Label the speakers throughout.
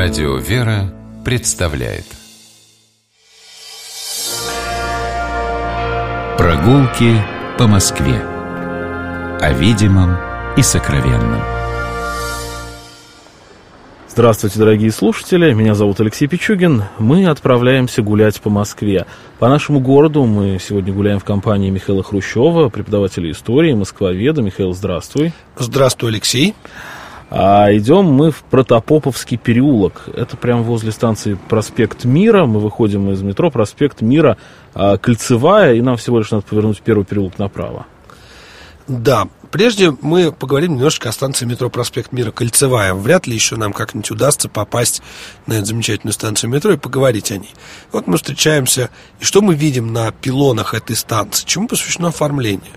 Speaker 1: Радио «Вера» представляет Прогулки по Москве О видимом и сокровенном
Speaker 2: Здравствуйте, дорогие слушатели, меня зовут Алексей Пичугин. Мы отправляемся гулять по Москве. По нашему городу мы сегодня гуляем в компании Михаила Хрущева, преподавателя истории, москвоведа. Михаил, здравствуй.
Speaker 3: Здравствуй, Алексей.
Speaker 2: А идем мы в Протопоповский переулок. Это прямо возле станции Проспект Мира. Мы выходим из метро Проспект Мира, а, кольцевая, и нам всего лишь надо повернуть первый переулок направо.
Speaker 3: Да, прежде мы поговорим немножечко о станции метро Проспект Мира Кольцевая. Вряд ли еще нам как-нибудь удастся попасть на эту замечательную станцию метро и поговорить о ней. Вот мы встречаемся, и что мы видим на пилонах этой станции? Чему посвящено оформление?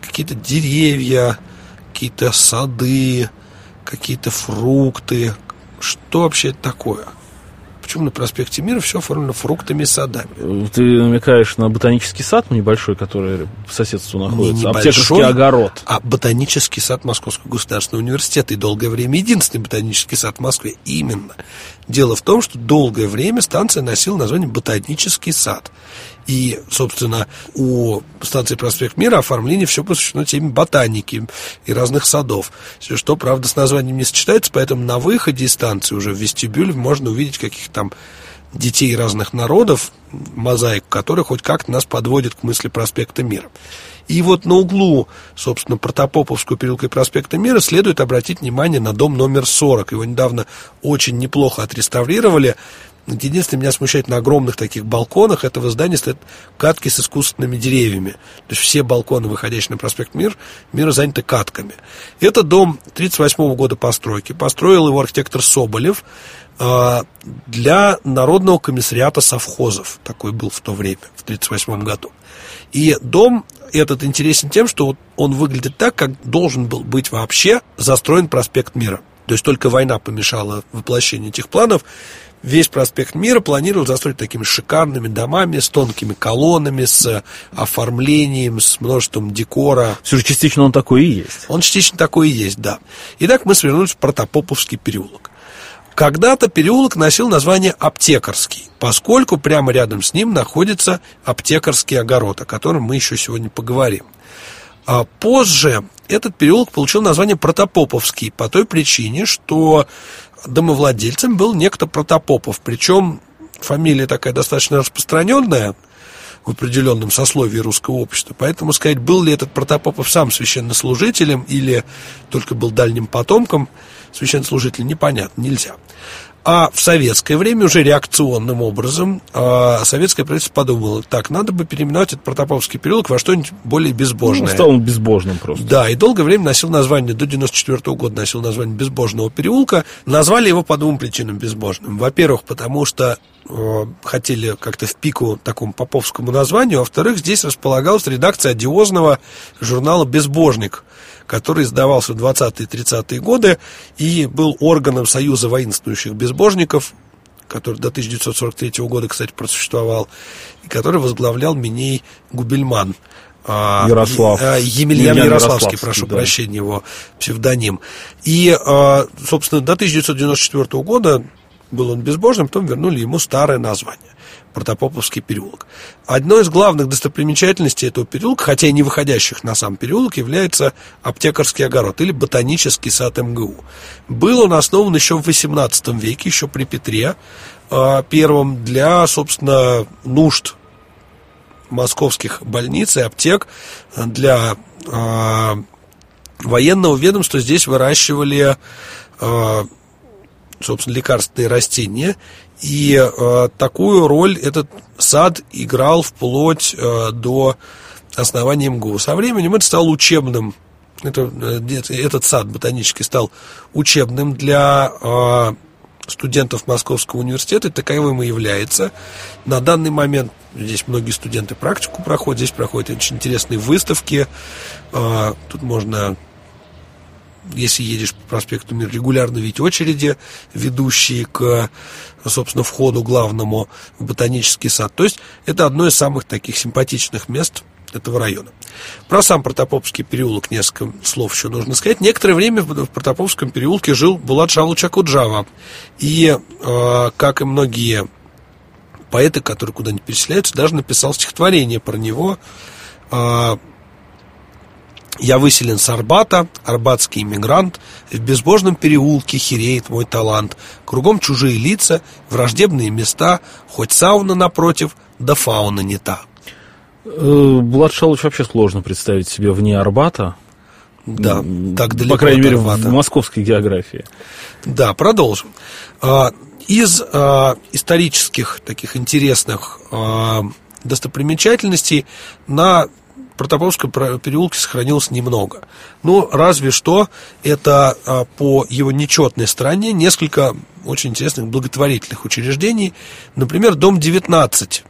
Speaker 3: Какие-то деревья, какие-то сады, какие-то фрукты. Что вообще это такое? Почему на проспекте Мира все оформлено фруктами и садами?
Speaker 2: Ты намекаешь на ботанический сад небольшой, который по соседству находится,
Speaker 3: Не
Speaker 2: аптекарский огород.
Speaker 3: А ботанический сад Московского государственного университета и долгое время единственный ботанический сад в Москве. Именно. Дело в том, что долгое время станция носила название Ботанический сад. И, собственно, у станции Проспект Мира оформление все посвящено теме ботаники и разных садов. Что, правда, с названием не сочетается, поэтому на выходе из станции уже в вестибюле можно увидеть каких-то там детей разных народов, мозаик которых хоть как-то нас подводит к мысли проспекта Мира. И вот на углу, собственно, Протопоповского переулка и проспекта Мира следует обратить внимание на дом номер 40. Его недавно очень неплохо отреставрировали. Единственное, меня смущает на огромных таких балконах этого здания стоят катки с искусственными деревьями. То есть все балконы, выходящие на проспект Мир, Мира заняты катками. Это дом 1938 года постройки. Построил его архитектор Соболев для Народного комиссариата совхозов. Такой был в то время, в 1938 году. И дом этот интересен тем, что он выглядит так, как должен был быть вообще застроен проспект Мира. То есть только война помешала воплощению этих планов. Весь проспект Мира планировал застроить такими шикарными домами с тонкими колоннами, с оформлением, с множеством декора.
Speaker 2: Все же частично он такой и есть.
Speaker 3: Он частично такой и есть, да. Итак, мы свернулись в Протопоповский переулок. Когда-то переулок носил название Аптекарский, поскольку прямо рядом с ним находится аптекарский огород, о котором мы еще сегодня поговорим. А позже этот переулок получил название Протопоповский по той причине, что домовладельцем был некто Протопопов, причем фамилия такая достаточно распространенная в определенном сословии русского общества. Поэтому сказать, был ли этот Протопопов сам священнослужителем или только был дальним потомком священнослужителя, непонятно, нельзя. А в советское время уже реакционным образом э, советское правительство подумало, так, надо бы переименовать этот Протоповский переулок во что-нибудь более безбожное.
Speaker 2: Ну, стал он безбожным просто.
Speaker 3: Да, и долгое время носил название, до 94 года носил название Безбожного переулка. Назвали его по двум причинам безбожным. Во-первых, потому что э, хотели как-то в пику такому поповскому названию, а во-вторых, здесь располагалась редакция одиозного журнала «Безбожник», который издавался в 20-е 30-е годы и был органом Союза воинствующих безбожников, который до 1943 года, кстати, просуществовал, и который возглавлял Миней Губельман.
Speaker 2: А, Ярослав.
Speaker 3: А, Емельян Ярославский, Ярославский, прошу да. прощения, его псевдоним. И, а, собственно, до 1994 года был он безбожным, потом вернули ему старое название. Протопоповский переулок. Одной из главных достопримечательностей этого переулка, хотя и не выходящих на сам переулок, является аптекарский огород или ботанический сад МГУ. Был он основан еще в XVIII веке, еще при Петре э, первом, для, собственно, нужд московских больниц и аптек, для э, военного ведомства здесь выращивали э, собственно, лекарственные растения и э, такую роль этот сад играл вплоть э, до основания МГУ. Со временем это стал учебным, это, э, этот сад ботанический стал учебным для э, студентов Московского университета, таковым и является. На данный момент здесь многие студенты практику проходят, здесь проходят очень интересные выставки. Э, тут можно если едешь по проспекту Мир, регулярно видеть очереди, ведущие к, собственно, входу главному в ботанический сад. То есть это одно из самых таких симпатичных мест этого района. Про сам Протопопский переулок несколько слов еще нужно сказать. Некоторое время в Протопопском переулке жил Булат Шалуч Акуджава. И, э, как и многие поэты, которые куда-нибудь переселяются, даже написал стихотворение про него. Э, я выселен с Арбата, арбатский иммигрант, в безбожном переулке хереет мой талант. Кругом чужие лица, враждебные места, хоть сауна напротив, да фауна не та.
Speaker 2: Э, Булат Шалыч вообще сложно представить себе вне Арбата.
Speaker 3: Да, так далеко
Speaker 2: По крайней мере, в московской географии.
Speaker 3: Да, продолжим. А, из а, исторических таких интересных а, достопримечательностей на Протоповском переулке сохранилось немного. Ну, разве что это по его нечетной стороне несколько очень интересных благотворительных учреждений. Например, дом 19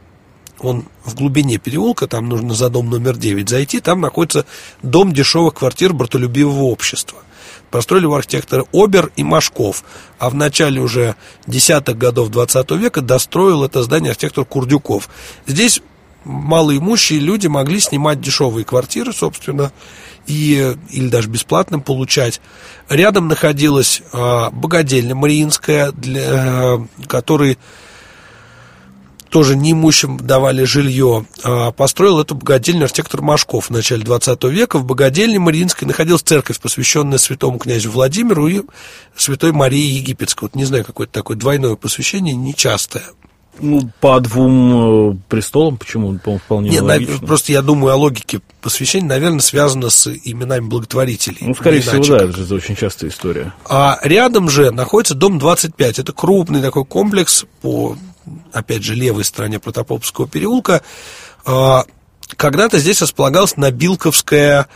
Speaker 3: он в глубине переулка, там нужно за дом номер 9 зайти, там находится дом дешевых квартир братолюбивого общества. Построили его архитекторы Обер и Машков, а в начале уже десятых годов 20 века достроил это здание архитектор Курдюков. Здесь малоимущие люди могли снимать дешевые квартиры, собственно, и, или даже бесплатно получать. Рядом находилась э, богадельня Мариинская, для, э, который тоже неимущим давали жилье, а, построил эту богадельню архитектор Машков в начале 20 века. В богадельне Мариинской находилась церковь, посвященная святому князю Владимиру и святой Марии Египетской. Вот не знаю, какое-то такое двойное посвящение, нечастое.
Speaker 2: Ну, по двум э, престолам, почему, по вполне
Speaker 3: Нет, логично. просто я думаю о логике посвящения, наверное, связано с именами благотворителей.
Speaker 2: Ну, скорее всего, да, это очень частая история.
Speaker 3: А рядом же находится дом 25. Это крупный такой комплекс по опять же, левой стороне Протопопского переулка, а, когда-то здесь располагалась Набилковская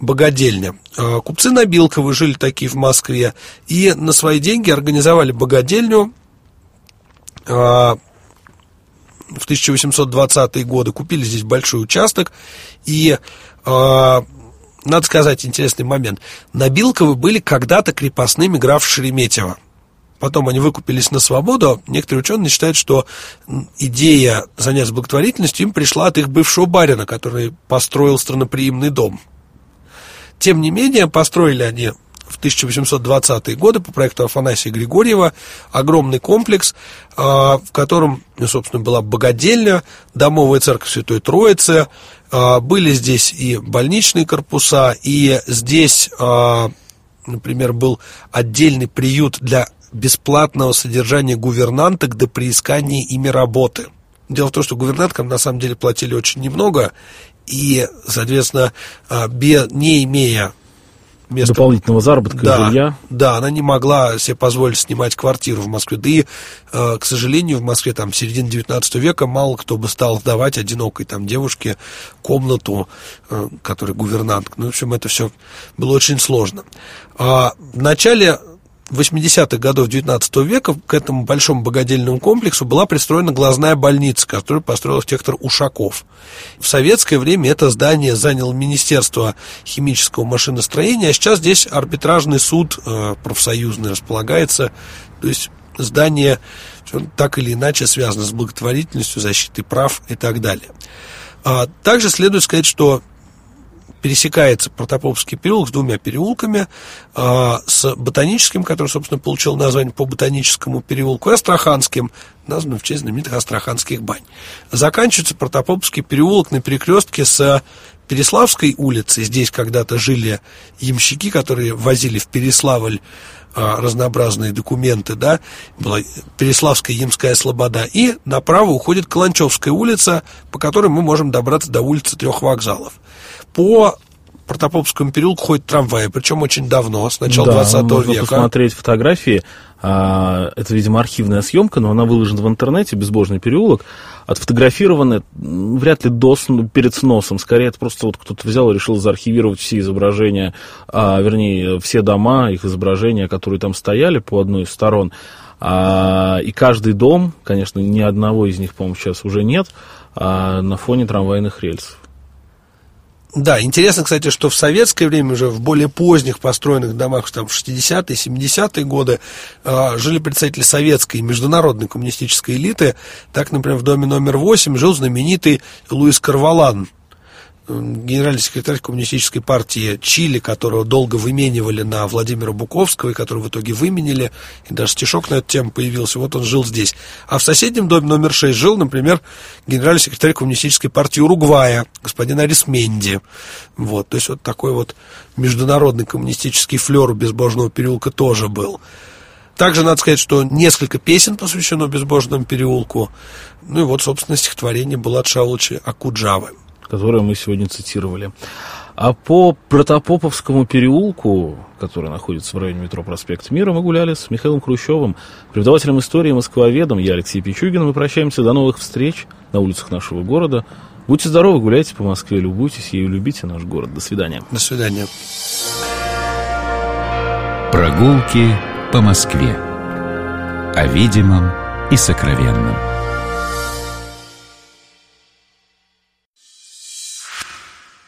Speaker 3: богадельня. А, купцы Набилковы жили такие в Москве и на свои деньги организовали богадельню а, в 1820-е годы, купили здесь большой участок и надо сказать интересный момент. Набилковы были когда-то крепостными граф Шереметьево потом они выкупились на свободу, некоторые ученые считают, что идея заняться благотворительностью им пришла от их бывшего барина, который построил странноприимный дом. Тем не менее, построили они в 1820-е годы по проекту Афанасия Григорьева огромный комплекс, а, в котором, ну, собственно, была богадельня, домовая церковь Святой Троицы, а, были здесь и больничные корпуса, и здесь, а, например, был отдельный приют для бесплатного содержания гувернанток до приискания ими работы. Дело в том, что гувернанткам на самом деле платили очень немного, и, соответственно, не имея
Speaker 2: места... Дополнительного заработка
Speaker 3: да,
Speaker 2: жилья.
Speaker 3: Да, она не могла себе позволить снимать квартиру в Москве. Да и, а, к сожалению, в Москве там в середине 19 века мало кто бы стал сдавать одинокой там девушке комнату, а, которая гувернантка. Ну, в общем, это все было очень сложно. В начале 80-х годов 19 века к этому большому богадельному комплексу была пристроена глазная больница, которую построил архитектор Ушаков. В советское время это здание заняло Министерство химического машиностроения, а сейчас здесь арбитражный суд э, профсоюзный располагается. То есть здание так или иначе связано с благотворительностью, защитой прав и так далее. А также следует сказать, что пересекается Протопопский переулок с двумя переулками, э, с Ботаническим, который, собственно, получил название по Ботаническому переулку, и Астраханским, названным в честь знаменитых Астраханских бань. Заканчивается Протопопский переулок на перекрестке с Переславской улицей. Здесь когда-то жили ямщики, которые возили в Переславль а, разнообразные документы, да, была Переславская Ямская Слобода, и направо уходит Каланчевская улица, по которой мы можем добраться до улицы трех вокзалов по Протопопскому переулку ходит трамваи, причем очень давно, с начала да, 20
Speaker 2: можно
Speaker 3: века.
Speaker 2: посмотреть фотографии. А, это, видимо, архивная съемка, но она выложена в интернете, безбожный переулок. Отфотографированы вряд ли до, перед сносом. Скорее, это просто вот кто-то взял и решил заархивировать все изображения, а, вернее, все дома, их изображения, которые там стояли по одной из сторон. А, и каждый дом, конечно, ни одного из них, по-моему, сейчас уже нет, а, на фоне трамвайных рельсов.
Speaker 3: Да, интересно, кстати, что в советское время, уже в более поздних построенных домах, там в 60-е, 70-е годы, э, жили представители советской и международной коммунистической элиты. Так, например, в доме номер 8 жил знаменитый Луис Карвалан, генеральный секретарь коммунистической партии Чили, которого долго выменивали на Владимира Буковского, и которого в итоге выменили, и даже стишок на эту тему появился, вот он жил здесь. А в соседнем доме номер 6 жил, например, генеральный секретарь коммунистической партии Уругвая, господин Арисменди. Вот, то есть вот такой вот международный коммунистический флер у Безбожного переулка тоже был. Также надо сказать, что несколько песен посвящено Безбожному переулку. Ну и вот, собственно, стихотворение Булат Шаулыча Акуджавы.
Speaker 2: Которое мы сегодня цитировали. А по Протопоповскому переулку, который находится в районе метро Проспект Мира, мы гуляли с Михаилом Хрущевым, преподавателем истории москвоведом. Я Алексей Пичугин. Мы прощаемся. До новых встреч на улицах нашего города. Будьте здоровы, гуляйте по Москве, любуйтесь ею, любите наш город. До свидания.
Speaker 3: До свидания.
Speaker 1: Прогулки по Москве. О видимом и сокровенном.